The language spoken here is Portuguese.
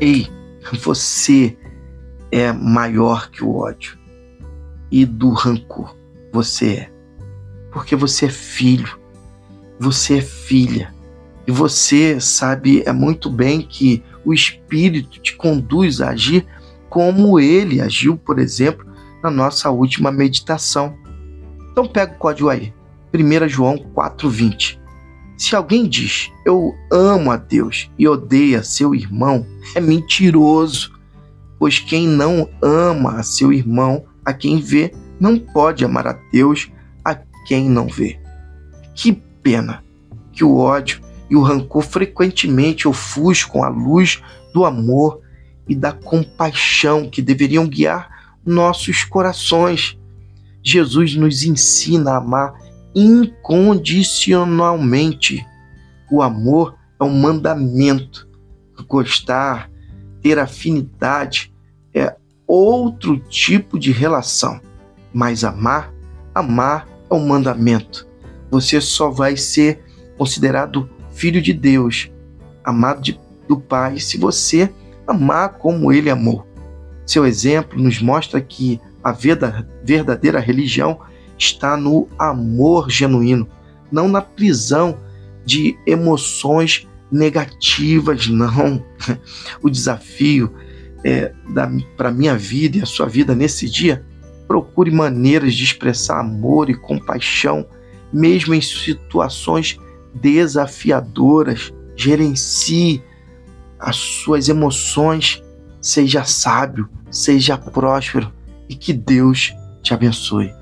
Ei, você é maior que o ódio e do rancor. Você é. Porque você é filho, você é filha. E você sabe é muito bem que o Espírito te conduz a agir como ele agiu, por exemplo, na nossa última meditação. Então pega o código aí. 1 João 4,20. Se alguém diz eu amo a Deus e odeia seu irmão, é mentiroso, pois quem não ama a seu irmão, a quem vê, não pode amar a Deus a quem não vê. Que pena que o ódio e o rancor frequentemente ofuscam a luz do amor e da compaixão que deveriam guiar nossos corações. Jesus nos ensina a amar incondicionalmente. O amor é um mandamento. Gostar, ter afinidade é outro tipo de relação. Mas amar, amar é um mandamento. Você só vai ser considerado filho de Deus, amado de, do Pai, se você amar como ele amou. Seu exemplo nos mostra que a verdadeira religião está no amor genuíno, não na prisão de emoções negativas, não. O desafio é, para a minha vida e a sua vida nesse dia, procure maneiras de expressar amor e compaixão, mesmo em situações desafiadoras. Gerencie as suas emoções, seja sábio, seja próspero e que Deus te abençoe.